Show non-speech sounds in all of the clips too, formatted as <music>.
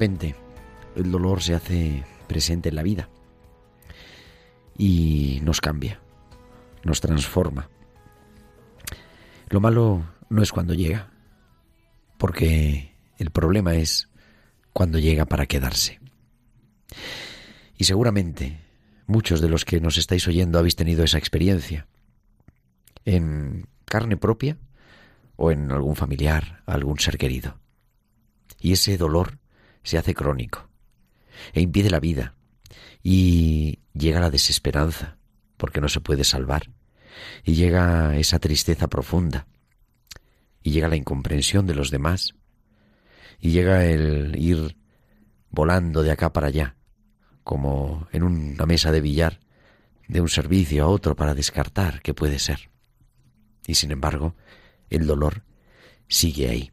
Repente el dolor se hace presente en la vida y nos cambia, nos transforma. Lo malo no es cuando llega, porque el problema es cuando llega para quedarse. Y seguramente muchos de los que nos estáis oyendo habéis tenido esa experiencia en carne propia o en algún familiar, algún ser querido. Y ese dolor se hace crónico e impide la vida y llega la desesperanza porque no se puede salvar y llega esa tristeza profunda y llega la incomprensión de los demás y llega el ir volando de acá para allá como en una mesa de billar de un servicio a otro para descartar qué puede ser. Y sin embargo, el dolor sigue ahí.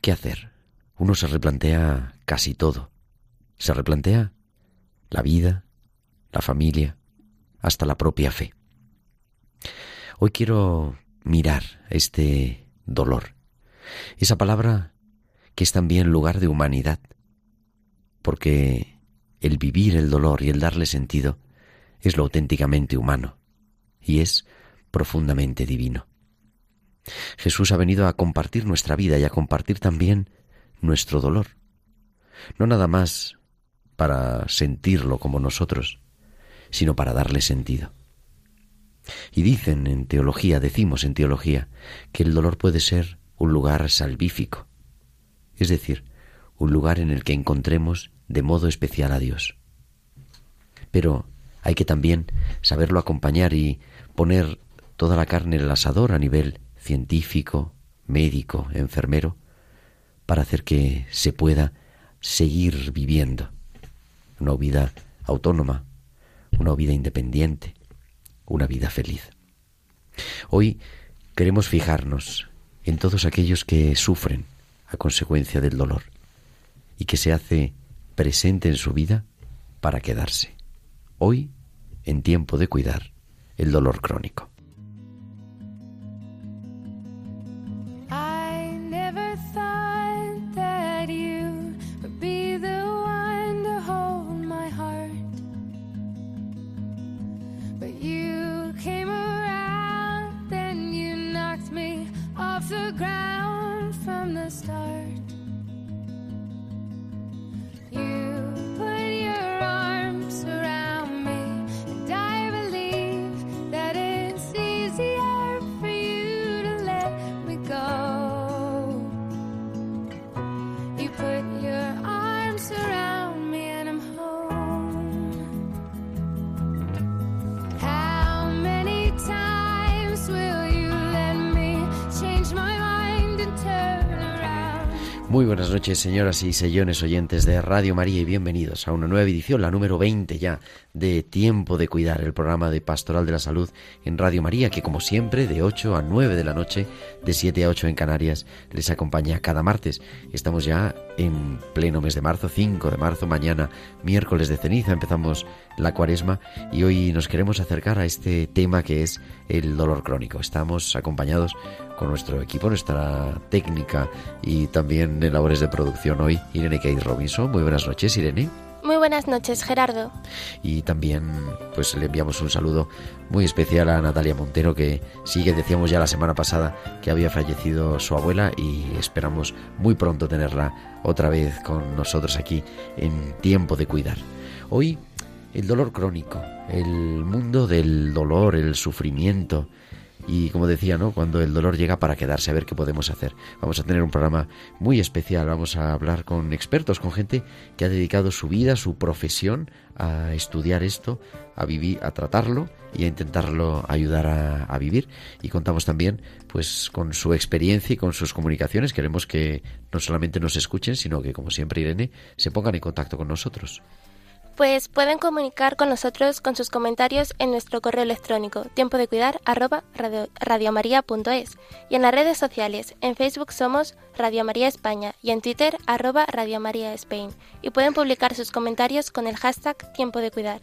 ¿Qué hacer? Uno se replantea casi todo. Se replantea la vida, la familia, hasta la propia fe. Hoy quiero mirar este dolor, esa palabra que es también lugar de humanidad, porque el vivir el dolor y el darle sentido es lo auténticamente humano y es profundamente divino. Jesús ha venido a compartir nuestra vida y a compartir también nuestro dolor. No nada más para sentirlo como nosotros, sino para darle sentido. Y dicen en teología, decimos en teología, que el dolor puede ser un lugar salvífico, es decir, un lugar en el que encontremos de modo especial a Dios. Pero hay que también saberlo acompañar y poner toda la carne en el asador a nivel científico, médico, enfermero, para hacer que se pueda seguir viviendo una vida autónoma, una vida independiente, una vida feliz. Hoy queremos fijarnos en todos aquellos que sufren a consecuencia del dolor y que se hace presente en su vida para quedarse. Hoy, en tiempo de cuidar el dolor crónico. Señoras y señores oyentes de Radio María y bienvenidos a una nueva edición, la número 20 ya, de Tiempo de Cuidar, el programa de Pastoral de la Salud en Radio María, que como siempre, de 8 a 9 de la noche, de 7 a 8 en Canarias, les acompaña cada martes. Estamos ya en pleno mes de marzo, 5 de marzo, mañana, miércoles de ceniza, empezamos la cuaresma y hoy nos queremos acercar a este tema que es el dolor crónico. Estamos acompañados con nuestro equipo, nuestra técnica y también en labores de producción hoy, Irene Kate Robinson. Muy buenas noches, Irene. Muy buenas noches, Gerardo. Y también pues le enviamos un saludo muy especial a Natalia Montero que sigue, decíamos ya la semana pasada que había fallecido su abuela y esperamos muy pronto tenerla otra vez con nosotros aquí en Tiempo de Cuidar. Hoy el dolor crónico, el mundo del dolor, el sufrimiento, y como decía, ¿no? Cuando el dolor llega para quedarse, a ver qué podemos hacer. Vamos a tener un programa muy especial, vamos a hablar con expertos, con gente que ha dedicado su vida, su profesión a estudiar esto, a vivir, a tratarlo y a intentarlo ayudar a, a vivir. Y contamos también, pues, con su experiencia y con sus comunicaciones. Queremos que no solamente nos escuchen, sino que, como siempre, Irene, se pongan en contacto con nosotros. Pues pueden comunicar con nosotros con sus comentarios en nuestro correo electrónico tiempo de cuidar arroba radio, radiomaria.es y en las redes sociales. En Facebook somos Radio María España y en Twitter arroba Radio María Spain y pueden publicar sus comentarios con el hashtag tiempo de cuidar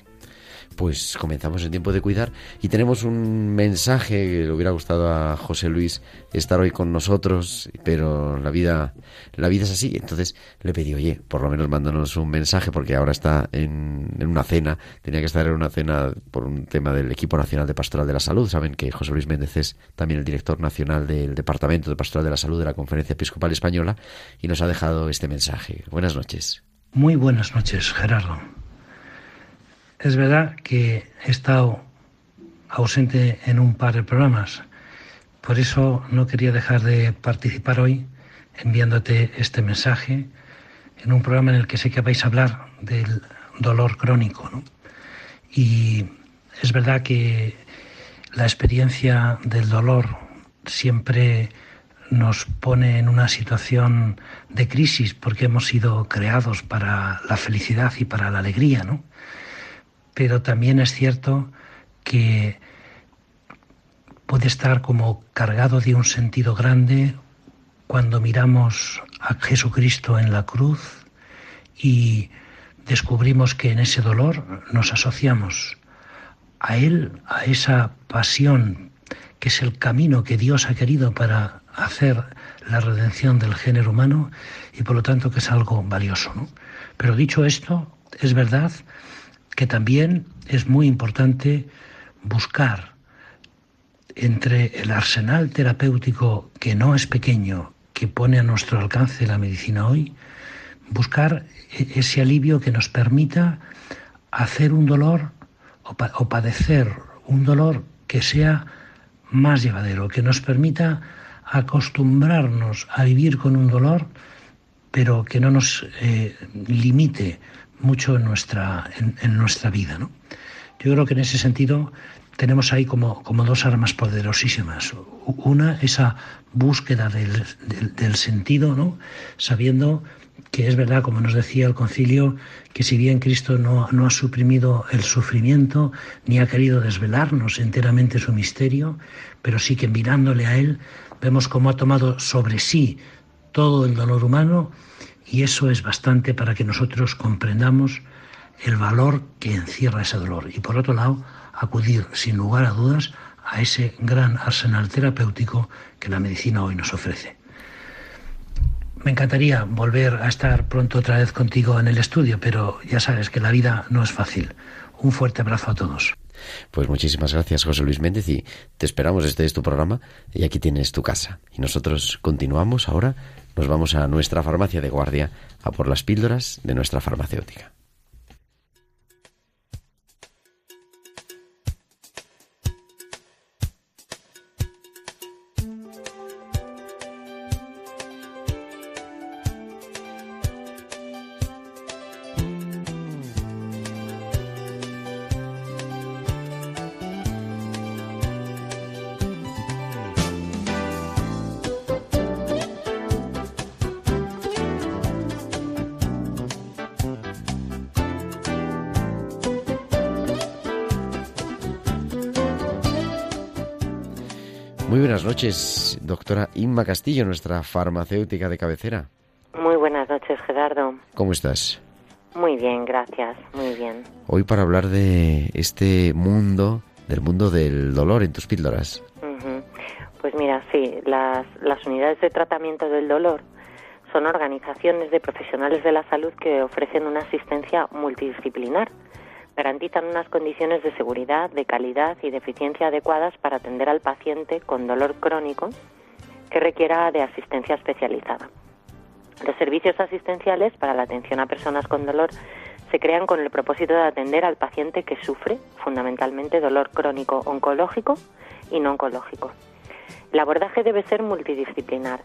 pues comenzamos el tiempo de cuidar y tenemos un mensaje que le hubiera gustado a José Luis estar hoy con nosotros, pero la vida, la vida es así. Entonces le pedí, oye, por lo menos mándanos un mensaje porque ahora está en, en una cena, tenía que estar en una cena por un tema del equipo nacional de Pastoral de la Salud. Saben que José Luis Méndez es también el director nacional del Departamento de Pastoral de la Salud de la Conferencia Episcopal Española y nos ha dejado este mensaje. Buenas noches. Muy buenas noches, Gerardo. Es verdad que he estado ausente en un par de programas, por eso no quería dejar de participar hoy enviándote este mensaje en un programa en el que sé que vais a hablar del dolor crónico. ¿no? Y es verdad que la experiencia del dolor siempre nos pone en una situación de crisis porque hemos sido creados para la felicidad y para la alegría, ¿no? Pero también es cierto que puede estar como cargado de un sentido grande cuando miramos a Jesucristo en la cruz y descubrimos que en ese dolor nos asociamos a Él, a esa pasión que es el camino que Dios ha querido para hacer la redención del género humano y por lo tanto que es algo valioso. ¿no? Pero dicho esto, es verdad que también es muy importante buscar entre el arsenal terapéutico que no es pequeño, que pone a nuestro alcance la medicina hoy, buscar e-, ese alivio que nos permita hacer un dolor o, pa o padecer un dolor que sea más llevadero, que nos permita acostumbrarnos a vivir con un dolor, pero que no nos eh, limite mucho en nuestra, en, nuestra vida. ¿no? Yo creo que en ese sentido tenemos ahí como, como dos armas poderosísimas. Una, esa búsqueda del, del, del, sentido, ¿no? sabiendo que es verdad, como nos decía el concilio, que si bien Cristo no, no ha suprimido el sufrimiento, ni ha querido desvelarnos enteramente su misterio, pero sí que mirándole a Él, vemos cómo ha tomado sobre sí todo el dolor humano y eso es bastante para que nosotros comprendamos el valor que encierra ese dolor. Y por otro lado, acudir sin lugar a dudas a ese gran arsenal terapéutico que la medicina hoy nos ofrece. Me encantaría volver a estar pronto otra vez contigo en el estudio, pero ya sabes que la vida no es fácil. Un fuerte abrazo a todos. Pues muchísimas gracias, José Luis Méndez, y te esperamos. Este es tu programa y aquí tienes tu casa. Y nosotros continuamos ahora nos vamos a nuestra farmacia de guardia a por las píldoras de nuestra farmacéutica. Noches, doctora Inma Castillo, nuestra farmacéutica de cabecera. Muy buenas noches, Gerardo. ¿Cómo estás? Muy bien, gracias, muy bien. Hoy para hablar de este mundo, del mundo del dolor en tus píldoras. Uh -huh. Pues mira, sí, las, las unidades de tratamiento del dolor son organizaciones de profesionales de la salud que ofrecen una asistencia multidisciplinar. Garantizan unas condiciones de seguridad, de calidad y de eficiencia adecuadas para atender al paciente con dolor crónico que requiera de asistencia especializada. Los servicios asistenciales para la atención a personas con dolor se crean con el propósito de atender al paciente que sufre fundamentalmente dolor crónico oncológico y no oncológico. El abordaje debe ser multidisciplinar.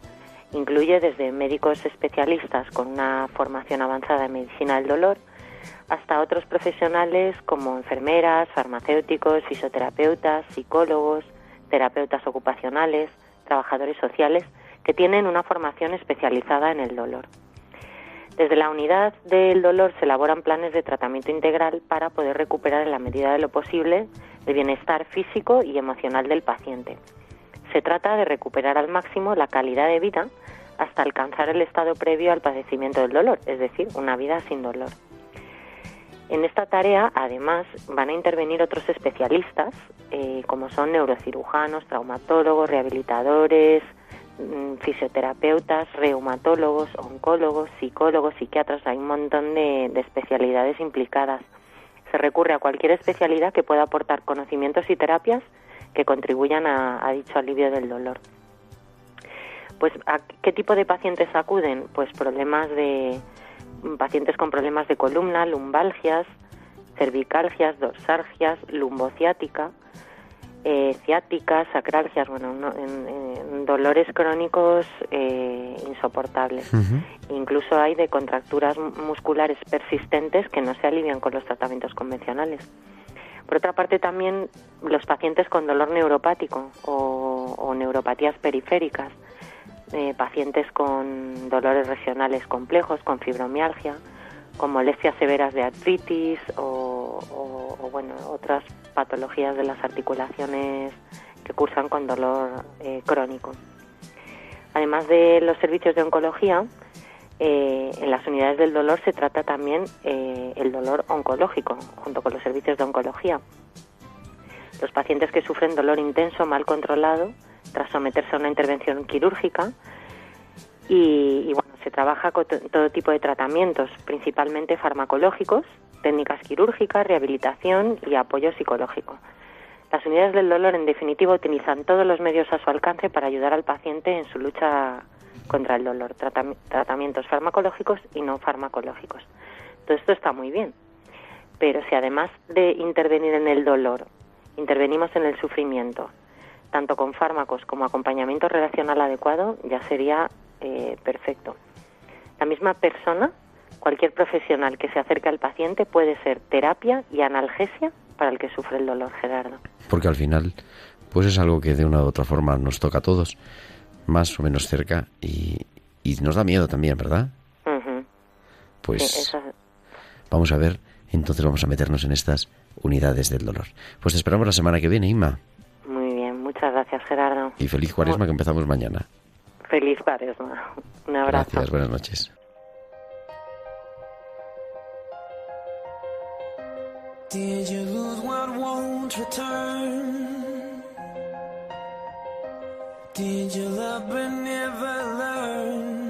Incluye desde médicos especialistas con una formación avanzada en medicina del dolor hasta otros profesionales como enfermeras, farmacéuticos, fisioterapeutas, psicólogos, terapeutas ocupacionales, trabajadores sociales que tienen una formación especializada en el dolor. Desde la unidad del dolor se elaboran planes de tratamiento integral para poder recuperar en la medida de lo posible el bienestar físico y emocional del paciente. Se trata de recuperar al máximo la calidad de vida hasta alcanzar el estado previo al padecimiento del dolor, es decir, una vida sin dolor. En esta tarea, además, van a intervenir otros especialistas, eh, como son neurocirujanos, traumatólogos, rehabilitadores, Mm, fisioterapeutas, reumatólogos, oncólogos, psicólogos, psiquiatras, hay un montón de, especialidades implicadas. Se recurre a cualquier especialidad que pueda aportar conocimientos y terapias que contribuyan a, dicho alivio del dolor. Pues, ¿a qué tipo de pacientes acuden? Pues problemas de pacientes con problemas de columna, lumbalgias, cervicalgias, dorsargias, lumbociática, eh, ciáticas, sacralgias, bueno, en, dolores crónicos eh, insoportables. Incluso hay de contracturas musculares persistentes que no se alivian con los tratamientos convencionales. Por otra parte, también los pacientes con dolor neuropático o, neuropatías periféricas, eh, pacientes con dolores regionales complejos, con fibromialgia, con molestias severas de artritis o, bueno, otras patologías de las articulaciones que cursan con dolor eh, crónico. Además de los servicios de oncología, eh, en las unidades del dolor se trata también el dolor oncológico, junto con los servicios de oncología. Los pacientes que sufren dolor intenso mal controlado tras someterse a una intervención quirúrgica y, bueno, se trabaja con todo tipo de tratamientos, principalmente farmacológicos, técnicas quirúrgicas, rehabilitación y apoyo psicológico. Las unidades del dolor, en definitiva, utilizan todos los medios a su alcance para ayudar al paciente en su lucha contra el dolor, tratamientos farmacológicos y no farmacológicos. Todo esto está muy bien, pero si además de intervenir en el dolor, intervenimos en el sufrimiento, tanto con fármacos como acompañamiento relacional adecuado, ya sería eh, perfecto. La misma persona, cualquier profesional que se acerque al paciente puede ser terapia y analgesia para el que sufre el dolor, Gerardo. Porque al final, pues es algo que de una u otra forma nos toca a todos, más o menos cerca, y, nos da miedo también, ¿verdad? Pues vamos a ver, entonces vamos a meternos en estas unidades del dolor. Pues te esperamos la semana que viene, Inma. Muchas gracias, Gerardo. Y feliz cuaresma que empezamos mañana. Feliz cuaresma. Un abrazo. Gracias, buenas noches. Did you lose what won't return? Did you love but never learn?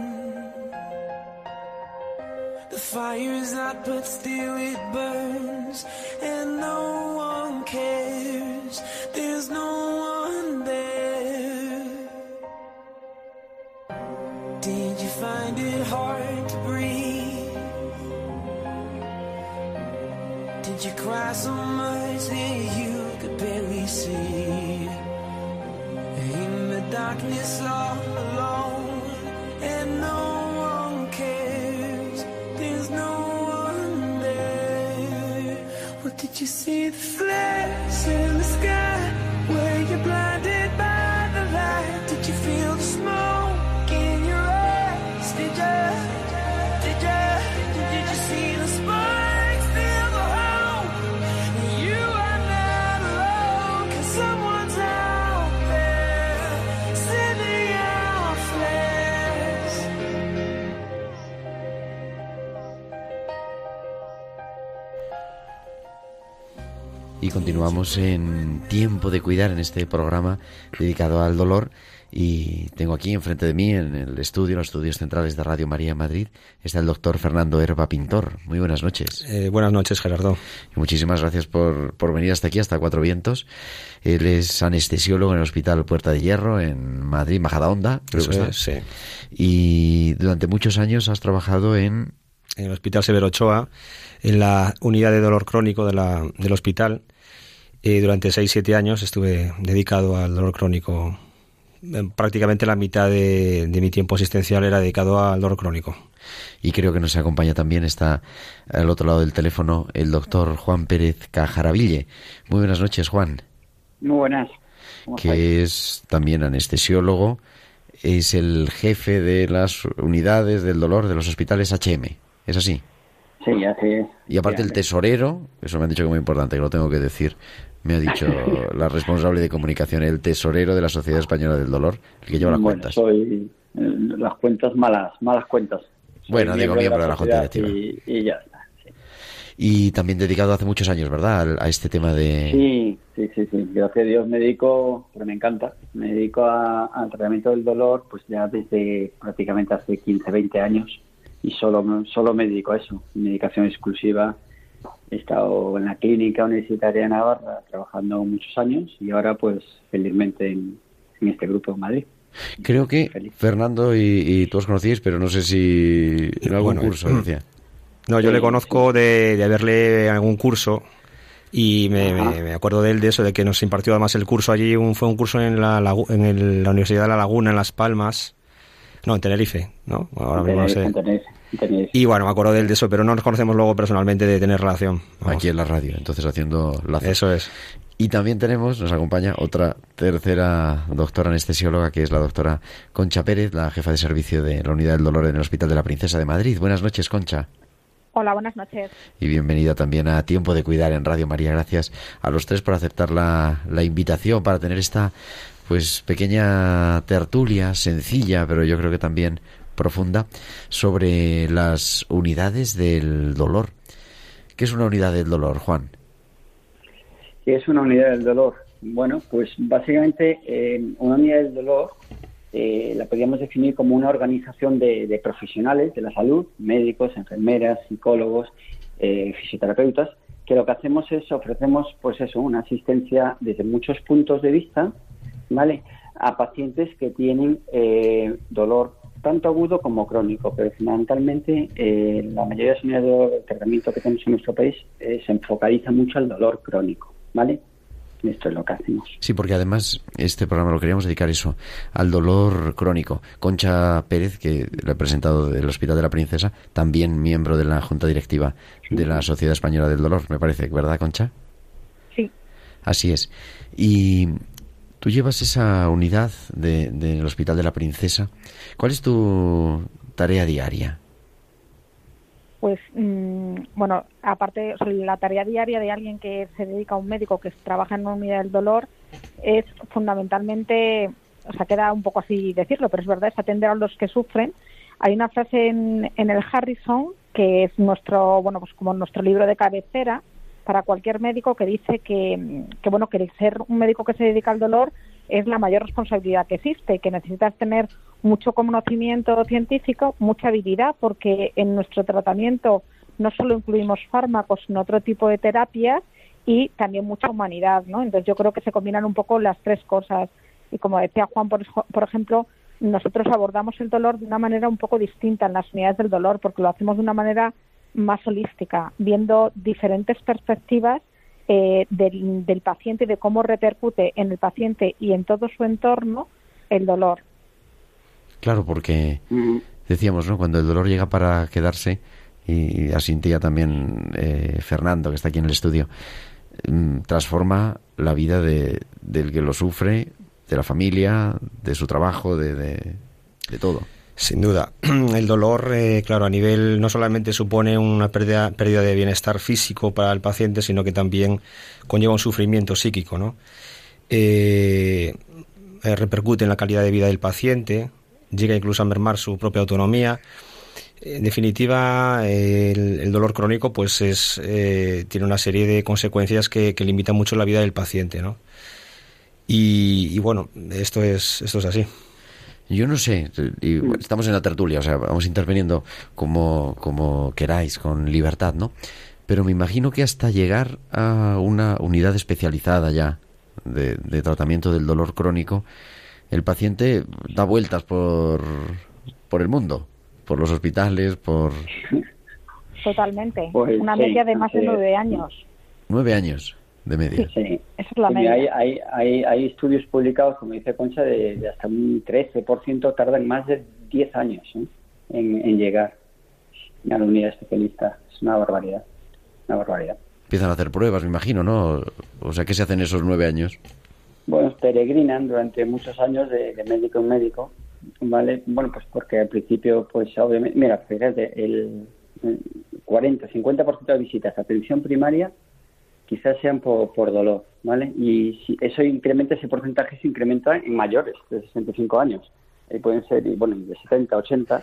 The fire's out but still it burns And no find it hard to breathe? Did you cry so much that you could barely see? In the darkness all alone and no one cares There's no one there What did you see? The flares in the sky continuamos en Tiempo de Cuidar en este programa dedicado al dolor Y tengo aquí enfrente de mí, en el estudio, en los estudios centrales de Radio María Madrid, está el doctor Fernando Herba Pintor. Muy buenas noches. Eh, buenas noches, Gerardo. Y muchísimas gracias por, por venir hasta aquí, hasta Cuatro Vientos. Él es anestesiólogo en el Hospital Puerta de Hierro, en Madrid, Majadahonda. Creo que es, sí. Y durante muchos años has trabajado en... En el Hospital Severo Ochoa, en la unidad de dolor crónico de la, del hospital. Eh, durante 6-7 años estuve dedicado al dolor crónico. Eh, Prácticamente la mitad de, de mi tiempo asistencial era dedicado al dolor crónico. Y creo que nos acompaña también, está al otro lado del teléfono, el doctor Juan Pérez Cajaraville. Muy buenas noches, Juan. Muy buenas. Que es también anestesiólogo, es el jefe de las unidades del dolor de los hospitales HM. ¿Es así? Sí, así es. Y aparte el tesorero, eso me han dicho que es muy importante, que lo tengo que decir, me ha dicho <laughs> la responsable de comunicación, el tesorero de la Sociedad Española del Dolor, el que lleva las bueno, cuentas. soy eh, las cuentas malas, malas cuentas. Soy Bueno, digo, miembro de la Junta sociedad Y, y ya está. Sí. Y también dedicado hace muchos años, ¿verdad?, a este tema de... Sí, sí, sí, sí. Gracias a Dios me dedico, porque me encanta, me dedico a- al tratamiento del dolor pues ya desde prácticamente hace 15, 20 años y solo, solo me dedico a eso, medicación exclusiva. He estado en la clínica universitaria de Navarra trabajando muchos años y ahora pues felizmente en, en este grupo en Madrid. Creo que. Fernando y, y tú os conocíais, pero no sé si en algún Bueno, curso, decía. <clears throat> No, yo Sí, le conozco de, de haberle en algún curso y me, me- me acuerdo de él, de eso, de que nos impartió además el curso allí, un, fue un curso en, la, lagu- en el- la Universidad de La Laguna, en Las Palmas, no, en Tenerife, ¿no? Ahora mismo no sé. En Tenerife, Y bueno, me acuerdo de él de eso, pero no nos conocemos luego personalmente de tener relación. Vamos. Aquí en la radio, entonces haciendo lazos. Eso es. Y también tenemos, nos acompaña otra tercera doctora anestesióloga, que es la doctora Concha Pérez, la jefa de servicio de la Unidad del Dolor en el Hospital de la Princesa de Madrid. Buenas noches, Concha. Hola, buenas noches. Y bienvenida también a Tiempo de Cuidar en Radio María. Gracias a los tres por aceptar la, la invitación para tener esta pues pequeña tertulia, sencilla, pero yo creo que también profunda, sobre las unidades del dolor. ¿Qué es una unidad del dolor, Juan? ¿Qué es una unidad del dolor? Bueno, pues básicamente eh, una unidad del dolor eh, la podríamos definir como una organización de, de profesionales de la salud, médicos, enfermeras, psicólogos, eh, fisioterapeutas, que lo que hacemos es ofrecemos, pues eso, una asistencia desde muchos puntos de vista, ¿vale? A pacientes que tienen eh, dolor tanto agudo como crónico, pero fundamentalmente eh, la mayoría de las unidades de tratamiento que tenemos en nuestro país eh, se enfocaliza mucho al dolor crónico, ¿vale? Esto es lo que hacemos. Sí, porque además este programa lo queríamos dedicar eso, al dolor crónico. Concha Pérez, que le he presentado del Hospital de la Princesa, también miembro de la Junta Directiva de la Sociedad Española del Dolor, me parece, ¿verdad, Concha? Sí. Así es. Y tú llevas esa unidad de- del Hospital de la Princesa. ¿Cuál es tu tarea diaria? Pues, mm, bueno, aparte, la tarea diaria de alguien que se dedica a un médico que trabaja en una unidad del dolor es fundamentalmente, o sea, queda un poco así decirlo, pero es verdad, es atender a los que sufren. Hay una frase en, en el Harrison que es nuestro, bueno, pues como nuestro libro de cabecera para cualquier médico que dice que, bueno, que ser un médico que se dedica al dolor es la mayor responsabilidad que existe, que necesitas tener mucho conocimiento científico, mucha habilidad, porque en nuestro tratamiento no solo incluimos fármacos, sino otro tipo de terapias y también mucha humanidad, ¿no? Entonces yo creo que se combinan un poco las tres cosas. Y como decía Juan, por, por ejemplo, nosotros abordamos el dolor de una manera un poco distinta en las unidades del dolor, porque lo hacemos de una manera más holística, viendo diferentes perspectivas eh, del, del paciente y de cómo repercute en el paciente y en todo su entorno el dolor. Claro, porque decíamos, ¿no? Cuando el dolor llega para quedarse, y asintía también eh, Fernando, que está aquí en el estudio, mm, transforma la vida de, del que lo sufre, de la familia, de su trabajo, de, de, de todo. Sin duda. <clears throat> El dolor, eh, claro, a nivel no solamente supone una pérdida, pérdida de bienestar físico para el paciente, sino que también conlleva un sufrimiento psíquico, ¿no? Eh, eh, repercute en la calidad de vida del paciente, llega incluso a mermar su propia autonomía. En definitiva, el, dolor crónico, pues es eh, tiene una serie de consecuencias que, que limitan mucho la vida del paciente, ¿no? Y, bueno, esto es, esto es así. Yo no sé, y estamos en la tertulia, o sea, vamos interviniendo como, como queráis, con libertad, ¿no? Pero me imagino que hasta llegar a una unidad especializada ya de, de tratamiento del dolor crónico, el paciente da vueltas por, por el mundo, por los hospitales, por... Totalmente. Pues una media de más de nueve años. Nueve años de media. Sí, Esa es la media. Hay, hay, hay, hay, estudios publicados, como dice Concha, de, hasta un 13% tardan más de 10 años ¿eh? en, en, llegar a la unidad especialista. Es una barbaridad. Una barbaridad. Empiezan a hacer pruebas, me imagino, ¿no? O sea, ¿qué se hacen esos nueve años? Bueno, peregrinan durante muchos años de, de médico en médico, ¿vale? Bueno, pues porque al principio, pues obviamente, mira, fíjate, el 40, 50% de visitas a atención primaria quizás sean por, dolor, ¿vale? Y si eso incrementa, ese porcentaje se incrementa en mayores de 65 años. Eh, pueden ser, bueno, de 70, 80,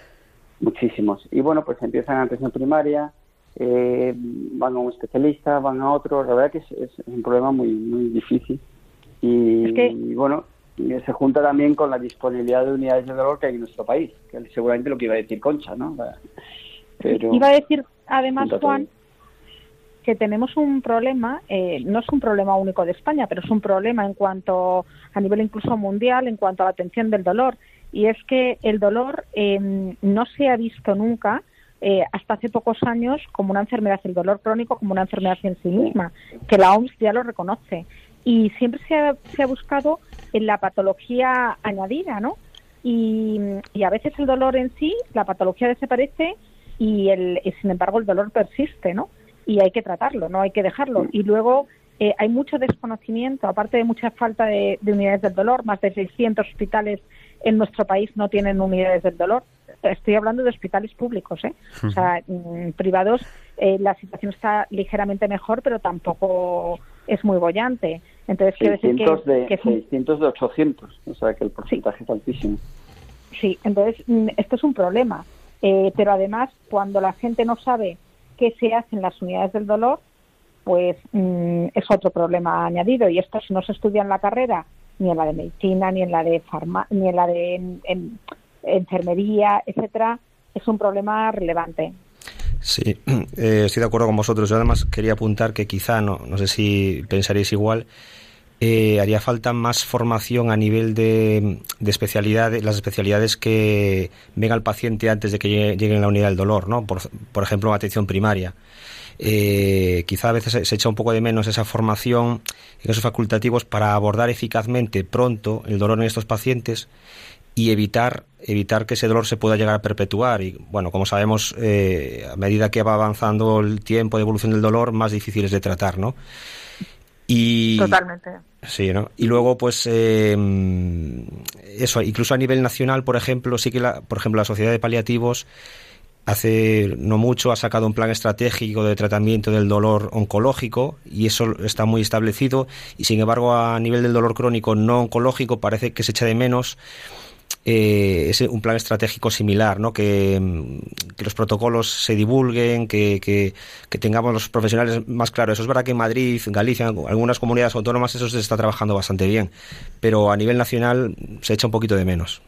muchísimos. Y bueno, pues empiezan a atención primaria, eh, van a un especialista, van a otro. La verdad que es, un problema muy, muy difícil. Y, bueno, se junta también con la disponibilidad de unidades de dolor que hay en nuestro país, que es seguramente lo que iba a decir Concha, ¿no? Pero, iba a decir, además, Juan, que tenemos un problema, eh, no es un problema único de España, pero es un problema en cuanto a nivel incluso mundial, en cuanto a la atención del dolor. Y es que el dolor em, no se ha visto nunca eh, hasta hace pocos años como una enfermedad, el dolor crónico como una enfermedad en sí misma, que la OMS ya lo reconoce. Y siempre se ha, se ha buscado en la patología añadida, ¿no? Y, y, a veces el dolor en sí, la patología desaparece y, el, y sin embargo el dolor persiste, ¿no? Y hay que tratarlo, no hay que dejarlo. Y luego eh, hay mucho desconocimiento, aparte de mucha falta de, unidades del dolor, más de 600 hospitales en nuestro país no tienen unidades del dolor. Estoy hablando de hospitales públicos, ¿eh? O sea, mm, privados eh, la situación está ligeramente mejor, pero tampoco es muy bollante. Entonces, quiero decir que, de, 600 de 800, o sea que el porcentaje es altísimo. Sí, entonces mm, esto es un problema. Eh, pero además, cuando la gente no sabe qué se hace en las unidades del dolor, pues mm, es otro problema añadido. Y esto no se estudia en la carrera, ni en la de medicina, ni en la de farma, ni en la de enfermería, etcétera, es un problema relevante. Sí, <clears throat> eh, estoy de acuerdo con vosotros. Yo además quería apuntar que quizá, no, no sé si pensaréis igual, eh, haría falta más formación a nivel de, de especialidades, las especialidades que venga el paciente antes de que llegue, a la unidad del dolor, ¿no? Por, por ejemplo, atención primaria. Eh, quizá a veces se echa un poco de menos esa formación en esos facultativos para abordar eficazmente pronto el dolor en estos pacientes y evitar evitar que ese dolor se pueda llegar a perpetuar y bueno como sabemos eh, a medida que va avanzando el tiempo de evolución del dolor más difícil es de tratar no y totalmente. Sí, ¿no? Y luego, pues, eh, eso, incluso a nivel nacional, por ejemplo, sí que, la, por ejemplo, la Sociedad de Paliativos hace no mucho ha sacado un plan estratégico de tratamiento del dolor oncológico y eso está muy establecido. Y sin embargo a nivel del dolor crónico no oncológico parece que se echa de menos eh, es un plan estratégico similar, ¿no? Que, mm, que los protocolos se divulguen, que, que, tengamos los profesionales más claros. Eso es verdad que en Madrid, Galicia, algunas comunidades autónomas eso se está trabajando bastante bien, pero a nivel nacional se echa un poquito de menos.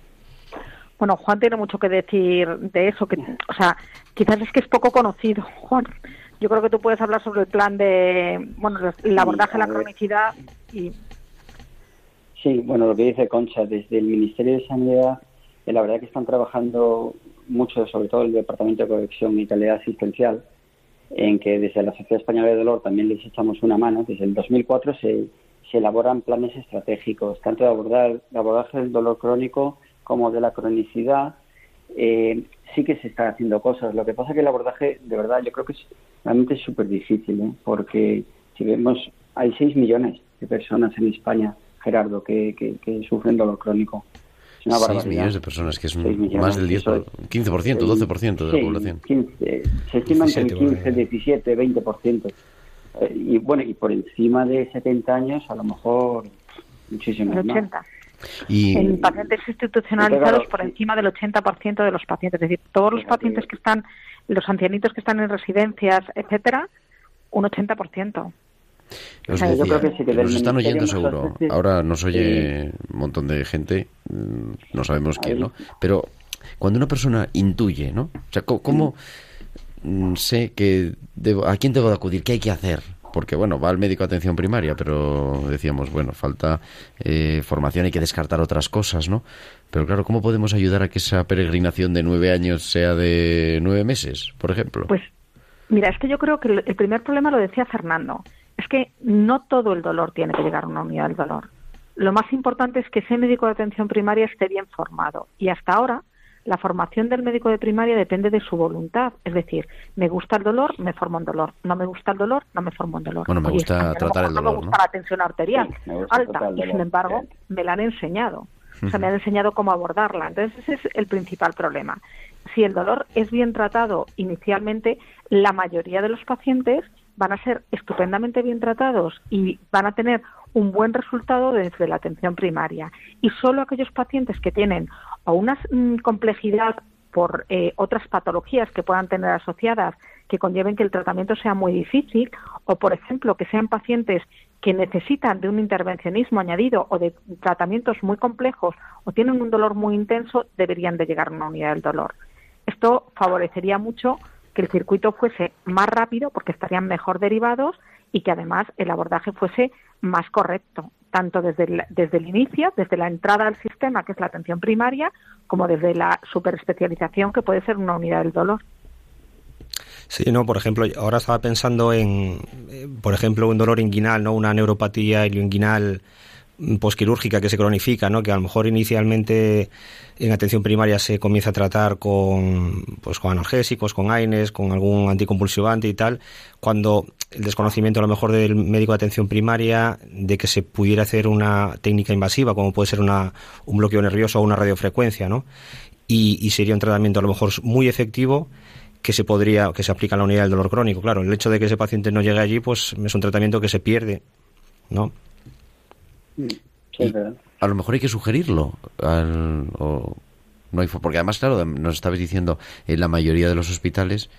Bueno, Juan tiene mucho que decir de eso, que, o sea, quizás es que es poco conocido, Juan. Yo creo que tú puedes hablar sobre el plan de, bueno, el abordaje de la cronicidad y Sí, bueno, lo que dice Concha, desde el Ministerio de Sanidad, eh, la verdad que están trabajando mucho, sobre todo el Departamento de Corrección y Calidad Asistencial, en que desde la Sociedad Española de Dolor también les echamos una mano. Desde el 2004 se, se elaboran planes estratégicos, tanto de abordar de abordaje del dolor crónico como de la cronicidad. Eh, sí que se están haciendo cosas. Lo que pasa es que el abordaje, de verdad, yo creo que es realmente súper difícil, ¿eh? porque si vemos, hay 6 millones de personas en España Gerardo, que, que, sufren dolor crónico. Es una 6 millones de personas, que es más del 10, 15%, 12% de la población. 15, se estima entre el 15, 17, 20%. y bueno, y por encima de 70 años, a lo mejor muchísimo 80. Más. Y... En pacientes institucionalizados por encima del 80% de los pacientes, es decir, todos los pacientes que están, los ancianitos que están en residencias, etcétera, un 80%. Yo creo que sí que nos están oyendo seguro. <laughs> veces- Ahora nos oye un montón de gente, mm, no sabemos quién, ¿no? Pero cuando una persona intuye, ¿no? O sea, ¿cómo mm, sé que debo- a quién debo de acudir? ¿Qué hay que hacer? Porque, bueno, va al médico de atención primaria, pero decíamos, bueno, falta eh, formación, hay que descartar otras cosas, ¿no? Pero claro, ¿cómo podemos ayudar a que esa peregrinación de nueve años sea de nueve meses, por ejemplo? Pues mira, es que yo creo que el primer problema lo decía Fernando. Es que no todo el dolor tiene que llegar a una unidad del dolor. Lo más importante es que ese médico de atención primaria esté bien formado. Y hasta ahora, la formación del médico de primaria depende de su voluntad. Es decir, me gusta el dolor, me formo en dolor. No me gusta el dolor, no me formo en dolor. Bueno, me Oye, gusta tratar el no dolor, me gusta ¿no? la tensión arterial Sí, alta. Y sin embargo, me la han enseñado. O sea, me han enseñado cómo abordarla. Entonces, ese es el principal problema. Si el dolor es bien tratado inicialmente, la mayoría de los pacientes van a ser estupendamente bien tratados y van a tener un buen resultado desde la atención primaria. Y solo aquellos pacientes que tienen o una mm, complejidad por eh, otras patologías que puedan tener asociadas que conlleven que el tratamiento sea muy difícil o, por ejemplo, que sean pacientes que necesitan de un intervencionismo añadido o de tratamientos muy complejos o tienen un dolor muy intenso, deberían de llegar a una unidad del dolor. Esto favorecería mucho que el circuito fuese más rápido porque estarían mejor derivados y que además el abordaje fuese más correcto, tanto desde el, desde el inicio, desde la entrada al sistema, que es la atención primaria, como desde la superespecialización, que puede ser una unidad del dolor. Sí, no, por ejemplo, ahora estaba pensando en, eh, por ejemplo, un dolor inguinal, ¿no? Una neuropatía ilioinguinal posquirúrgica que se cronifica, ¿no? Que a lo mejor inicialmente en atención primaria se comienza a tratar con, pues, con analgésicos, con AINES, con algún anticonvulsivante y tal, cuando el desconocimiento a lo mejor del médico de atención primaria de que se pudiera hacer una técnica invasiva, como puede ser una, un bloqueo nervioso o una radiofrecuencia, ¿no? Y, sería un tratamiento a lo mejor muy efectivo que se podría que se aplica en la unidad del dolor crónico. Claro, el hecho de que ese paciente no llegue allí, pues es un tratamiento que se pierde, ¿no? Sí, a lo mejor hay que sugerirlo al- o no hay porque además claro nos estabas diciendo en la mayoría de los hospitales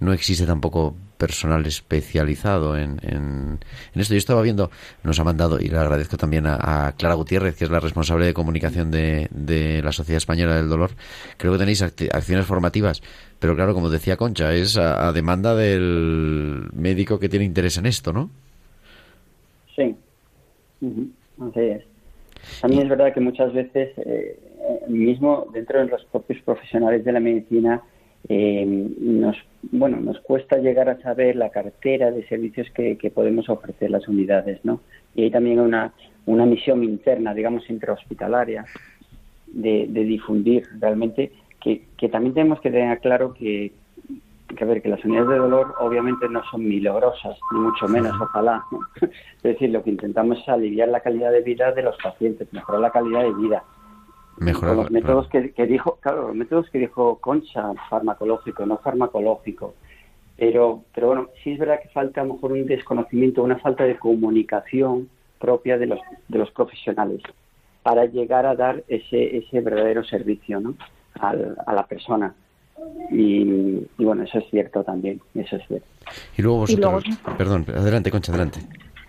no existe tampoco personal especializado en, en, en esto. Yo estaba viendo, nos ha mandado, y le agradezco también a, a Clara Gutiérrez, que es la responsable de comunicación de, de la Sociedad Española del Dolor. Creo que tenéis acciones formativas, pero claro, como decía Concha, es a, a demanda del médico que tiene interés en esto, ¿no? Sí, Ujú, así es. También es verdad que muchas veces, eh, mismo dentro de los propios profesionales de la medicina, eh, nos bueno nos cuesta llegar a saber la cartera de servicios que, que podemos ofrecer las unidades, ¿no? Y hay también una, una misión interna, digamos, intrahospitalaria, de, de difundir realmente, que, que también tenemos que tener claro que, que a ver que las unidades de dolor obviamente no son milagrosas ni mucho menos ojalá ¿no? <laughs> es decir lo que intentamos es aliviar la calidad de vida de los pacientes mejorar la calidad de vida. Mejorar, con los métodos que, que dijo claro los métodos que dijo Concha farmacológico no farmacológico. Pero pero bueno sí es verdad que falta a lo mejor un desconocimiento una falta de comunicación propia de los de los profesionales para llegar a dar ese ese verdadero servicio ¿no? Al- a la persona y, y bueno, eso es cierto también, eso es cierto. Y luego Y luego- vosotros... Perdón, adelante, Concha, adelante.